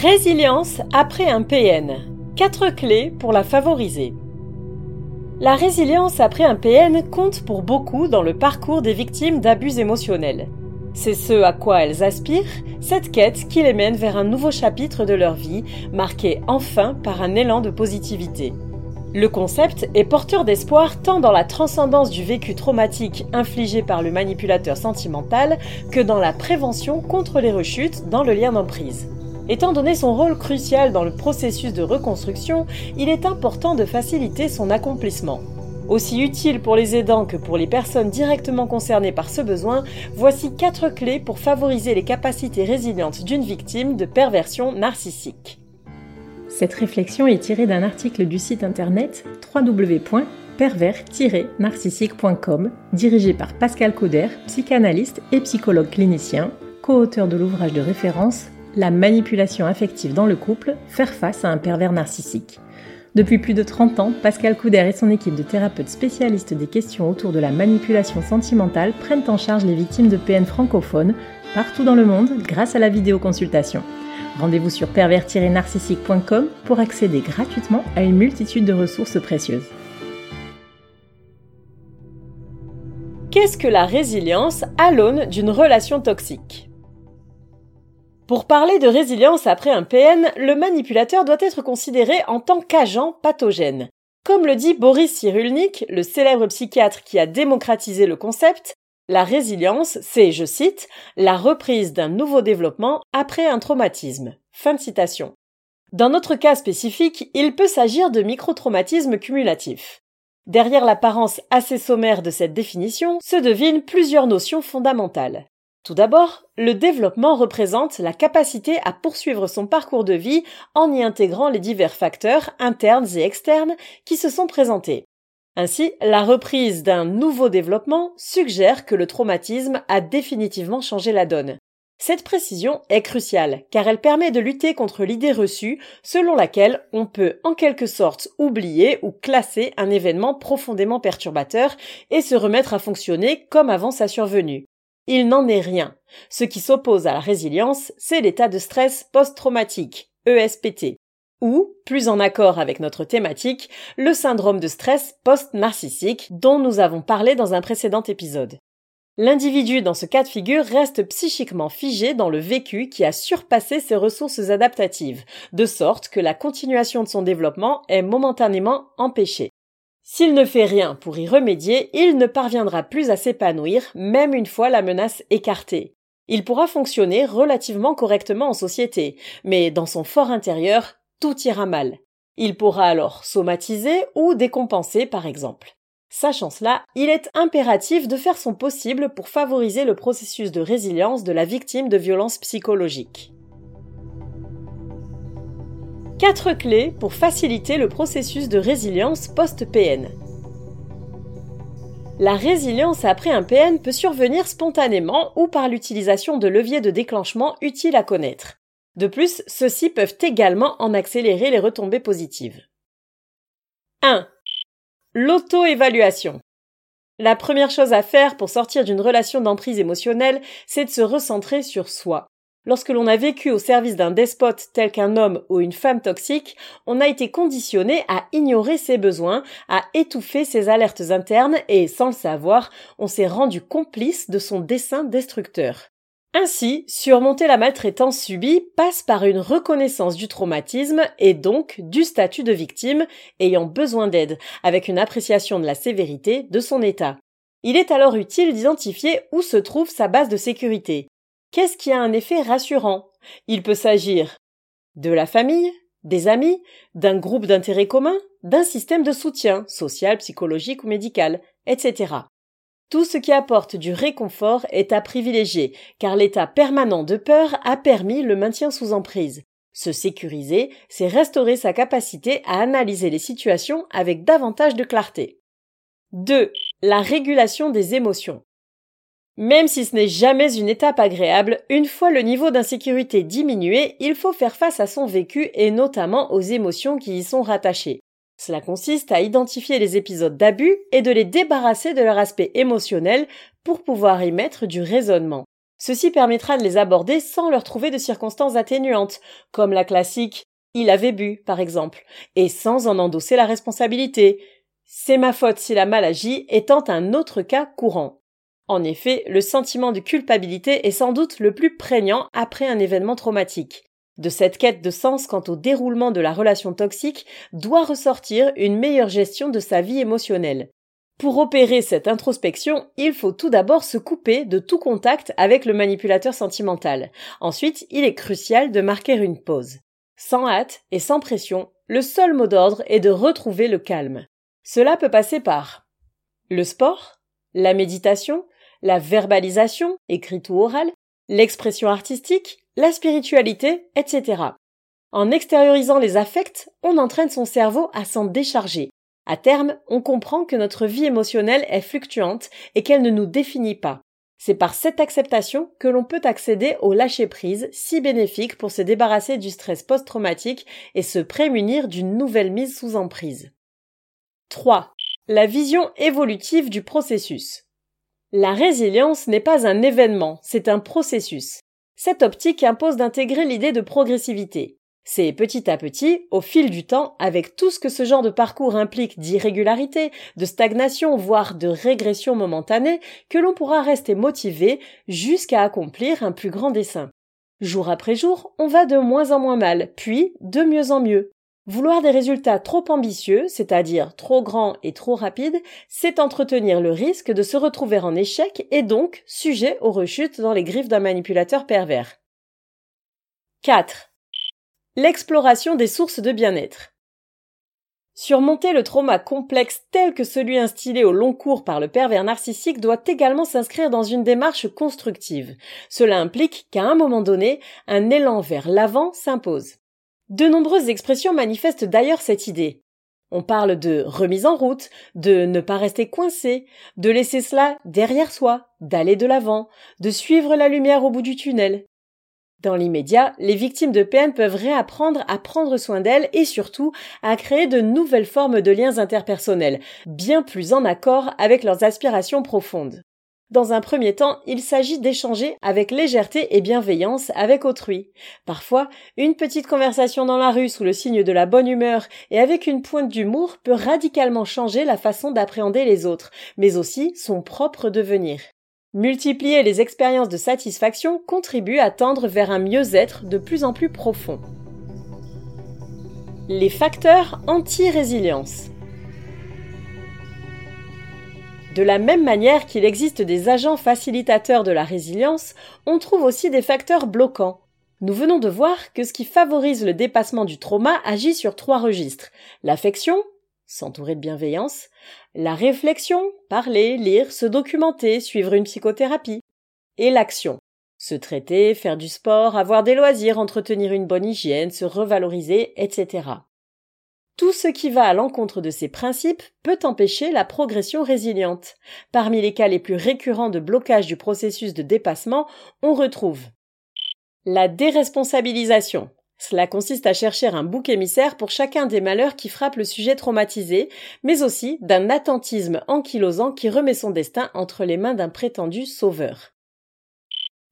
Résilience après un PN. Quatre clés pour la favoriser. La résilience après un PN compte pour beaucoup dans le parcours des victimes d'abus émotionnels. C'est ce à quoi elles aspirent, cette quête qui les mène vers un nouveau chapitre de leur vie, marqué enfin par un élan de positivité. Le concept est porteur d'espoir tant dans la transcendance du vécu traumatique infligé par le manipulateur sentimental que dans la prévention contre les rechutes dans le lien d'emprise. Étant donné son rôle crucial dans le processus de reconstruction, il est important de faciliter son accomplissement. Aussi utile pour les aidants que pour les personnes directement concernées par ce besoin, voici quatre clés pour favoriser les capacités résilientes d'une victime de perversion narcissique. Cette réflexion est tirée d'un article du site internet www.pervers-narcissique.com, dirigé par Pascal Cauder, psychanalyste et psychologue clinicien, co-auteur de l'ouvrage de référence la manipulation affective dans le couple, faire face à un pervers narcissique. Depuis plus de 30 ans, Pascal Couder et son équipe de thérapeutes spécialistes des questions autour de la manipulation sentimentale prennent en charge les victimes de PN francophones partout dans le monde grâce à la vidéoconsultation. Rendez-vous sur pervers-narcissique.com pour accéder gratuitement à une multitude de ressources précieuses. Qu'est-ce que la résilience à l'aune d'une relation toxique? Pour parler de résilience après un PN, le manipulateur doit être considéré en tant qu'agent pathogène. Comme le dit Boris Cyrulnik, le célèbre psychiatre qui a démocratisé le concept, la résilience, c'est, je cite, la reprise d'un nouveau développement après un traumatisme. Fin de citation. Dans notre cas spécifique, il peut s'agir de microtraumatismes cumulatifs. Derrière l'apparence assez sommaire de cette définition se devinent plusieurs notions fondamentales. Tout d'abord, le développement représente la capacité à poursuivre son parcours de vie en y intégrant les divers facteurs internes et externes qui se sont présentés. Ainsi, la reprise d'un nouveau développement suggère que le traumatisme a définitivement changé la donne. Cette précision est cruciale car elle permet de lutter contre l'idée reçue selon laquelle on peut en quelque sorte oublier ou classer un événement profondément perturbateur et se remettre à fonctionner comme avant sa survenue. Il n'en est rien. Ce qui s'oppose à la résilience, c'est l'état de stress post-traumatique, ESPT, ou, plus en accord avec notre thématique, le syndrome de stress post-narcissique dont nous avons parlé dans un précédent épisode. L'individu dans ce cas de figure reste psychiquement figé dans le vécu qui a surpassé ses ressources adaptatives, de sorte que la continuation de son développement est momentanément empêchée. S'il ne fait rien pour y remédier, il ne parviendra plus à s'épanouir, même une fois la menace écartée. Il pourra fonctionner relativement correctement en société, mais dans son fort intérieur, tout ira mal. Il pourra alors somatiser ou décompenser par exemple. Sachant cela, il est impératif de faire son possible pour favoriser le processus de résilience de la victime de violences psychologiques. Quatre clés pour faciliter le processus de résilience post-PN. La résilience après un PN peut survenir spontanément ou par l'utilisation de leviers de déclenchement utiles à connaître. De plus, ceux-ci peuvent également en accélérer les retombées positives. 1. L'auto-évaluation. La première chose à faire pour sortir d'une relation d'emprise émotionnelle, c'est de se recentrer sur soi. Lorsque l'on a vécu au service d'un despote tel qu'un homme ou une femme toxique, on a été conditionné à ignorer ses besoins, à étouffer ses alertes internes et, sans le savoir, on s'est rendu complice de son dessein destructeur. Ainsi, surmonter la maltraitance subie passe par une reconnaissance du traumatisme et donc du statut de victime ayant besoin d'aide, avec une appréciation de la sévérité de son état. Il est alors utile d'identifier où se trouve sa base de sécurité. Qu'est-ce qui a un effet rassurant? Il peut s'agir de la famille, des amis, d'un groupe d'intérêt commun, d'un système de soutien, social, psychologique ou médical, etc. Tout ce qui apporte du réconfort est à privilégier, car l'état permanent de peur a permis le maintien sous emprise. Se sécuriser, c'est restaurer sa capacité à analyser les situations avec davantage de clarté. 2. La régulation des émotions. Même si ce n'est jamais une étape agréable, une fois le niveau d'insécurité diminué, il faut faire face à son vécu et notamment aux émotions qui y sont rattachées. Cela consiste à identifier les épisodes d'abus et de les débarrasser de leur aspect émotionnel pour pouvoir y mettre du raisonnement. Ceci permettra de les aborder sans leur trouver de circonstances atténuantes, comme la classique il avait bu, par exemple, et sans en endosser la responsabilité. C'est ma faute si la mal agi étant un autre cas courant. En effet, le sentiment de culpabilité est sans doute le plus prégnant après un événement traumatique. De cette quête de sens quant au déroulement de la relation toxique doit ressortir une meilleure gestion de sa vie émotionnelle. Pour opérer cette introspection, il faut tout d'abord se couper de tout contact avec le manipulateur sentimental. Ensuite, il est crucial de marquer une pause. Sans hâte et sans pression, le seul mot d'ordre est de retrouver le calme. Cela peut passer par le sport, la méditation, la verbalisation, écrite ou orale, l'expression artistique, la spiritualité, etc. En extériorisant les affects, on entraîne son cerveau à s'en décharger. À terme, on comprend que notre vie émotionnelle est fluctuante et qu'elle ne nous définit pas. C'est par cette acceptation que l'on peut accéder au lâcher-prise si bénéfique pour se débarrasser du stress post-traumatique et se prémunir d'une nouvelle mise sous emprise. 3. La vision évolutive du processus. La résilience n'est pas un événement, c'est un processus. Cette optique impose d'intégrer l'idée de progressivité. C'est petit à petit, au fil du temps, avec tout ce que ce genre de parcours implique d'irrégularité, de stagnation, voire de régression momentanée, que l'on pourra rester motivé jusqu'à accomplir un plus grand dessein. Jour après jour, on va de moins en moins mal, puis de mieux en mieux. Vouloir des résultats trop ambitieux, c'est-à-dire trop grands et trop rapides, c'est entretenir le risque de se retrouver en échec et donc sujet aux rechutes dans les griffes d'un manipulateur pervers. 4 l'exploration des sources de bien-être. Surmonter le trauma complexe tel que celui instillé au long cours par le pervers narcissique doit également s'inscrire dans une démarche constructive. Cela implique qu'à un moment donné, un élan vers l'avant s'impose. De nombreuses expressions manifestent d'ailleurs cette idée. On parle de remise en route, de ne pas rester coincé, de laisser cela derrière soi, d'aller de l'avant, de suivre la lumière au bout du tunnel, dans l'immédiat, les victimes de PN peuvent réapprendre à prendre soin d'elles et surtout à créer de nouvelles formes de liens interpersonnels, bien plus en accord avec leurs aspirations profondes. Dans un premier temps, il s'agit d'échanger avec légèreté et bienveillance avec autrui. Parfois, une petite conversation dans la rue sous le signe de la bonne humeur et avec une pointe d'humour peut radicalement changer la façon d'appréhender les autres, mais aussi son propre devenir. Multiplier les expériences de satisfaction contribue à tendre vers un mieux-être de plus en plus profond. Les facteurs anti-résilience. De la même manière qu'il existe des agents facilitateurs de la résilience, on trouve aussi des facteurs bloquants. Nous venons de voir que ce qui favorise le dépassement du trauma agit sur trois registres l'affection, s'entourer de bienveillance, la réflexion, parler, lire, se documenter, suivre une psychothérapie, et l'action, se traiter, faire du sport, avoir des loisirs, entretenir une bonne hygiène, se revaloriser, etc. Tout ce qui va à l'encontre de ces principes peut empêcher la progression résiliente. Parmi les cas les plus récurrents de blocage du processus de dépassement, on retrouve la déresponsabilisation, cela consiste à chercher un bouc émissaire pour chacun des malheurs qui frappent le sujet traumatisé, mais aussi d'un attentisme ankylosant qui remet son destin entre les mains d'un prétendu sauveur.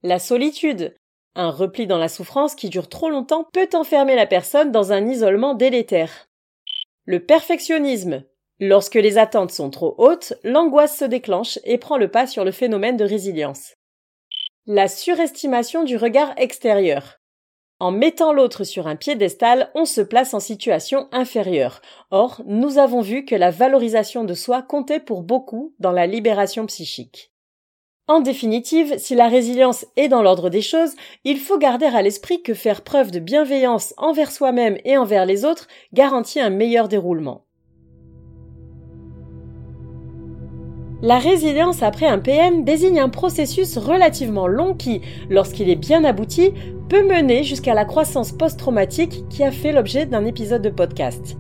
La solitude. Un repli dans la souffrance qui dure trop longtemps peut enfermer la personne dans un isolement délétère. Le perfectionnisme. Lorsque les attentes sont trop hautes, l'angoisse se déclenche et prend le pas sur le phénomène de résilience. La surestimation du regard extérieur. En mettant l'autre sur un piédestal, on se place en situation inférieure. Or, nous avons vu que la valorisation de soi comptait pour beaucoup dans la libération psychique. En définitive, si la résilience est dans l'ordre des choses, il faut garder à l'esprit que faire preuve de bienveillance envers soi-même et envers les autres garantit un meilleur déroulement. La résilience après un PM désigne un processus relativement long qui, lorsqu'il est bien abouti, peut mener jusqu'à la croissance post-traumatique qui a fait l'objet d'un épisode de podcast.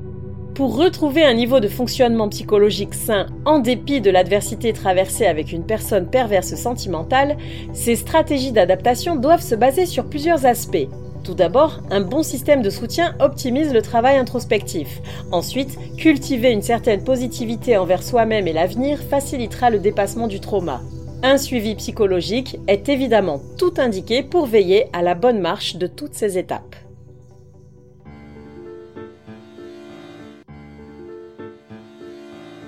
Pour retrouver un niveau de fonctionnement psychologique sain en dépit de l'adversité traversée avec une personne perverse sentimentale, ces stratégies d'adaptation doivent se baser sur plusieurs aspects. Tout d'abord, un bon système de soutien optimise le travail introspectif. Ensuite, cultiver une certaine positivité envers soi-même et l'avenir facilitera le dépassement du trauma. Un suivi psychologique est évidemment tout indiqué pour veiller à la bonne marche de toutes ces étapes.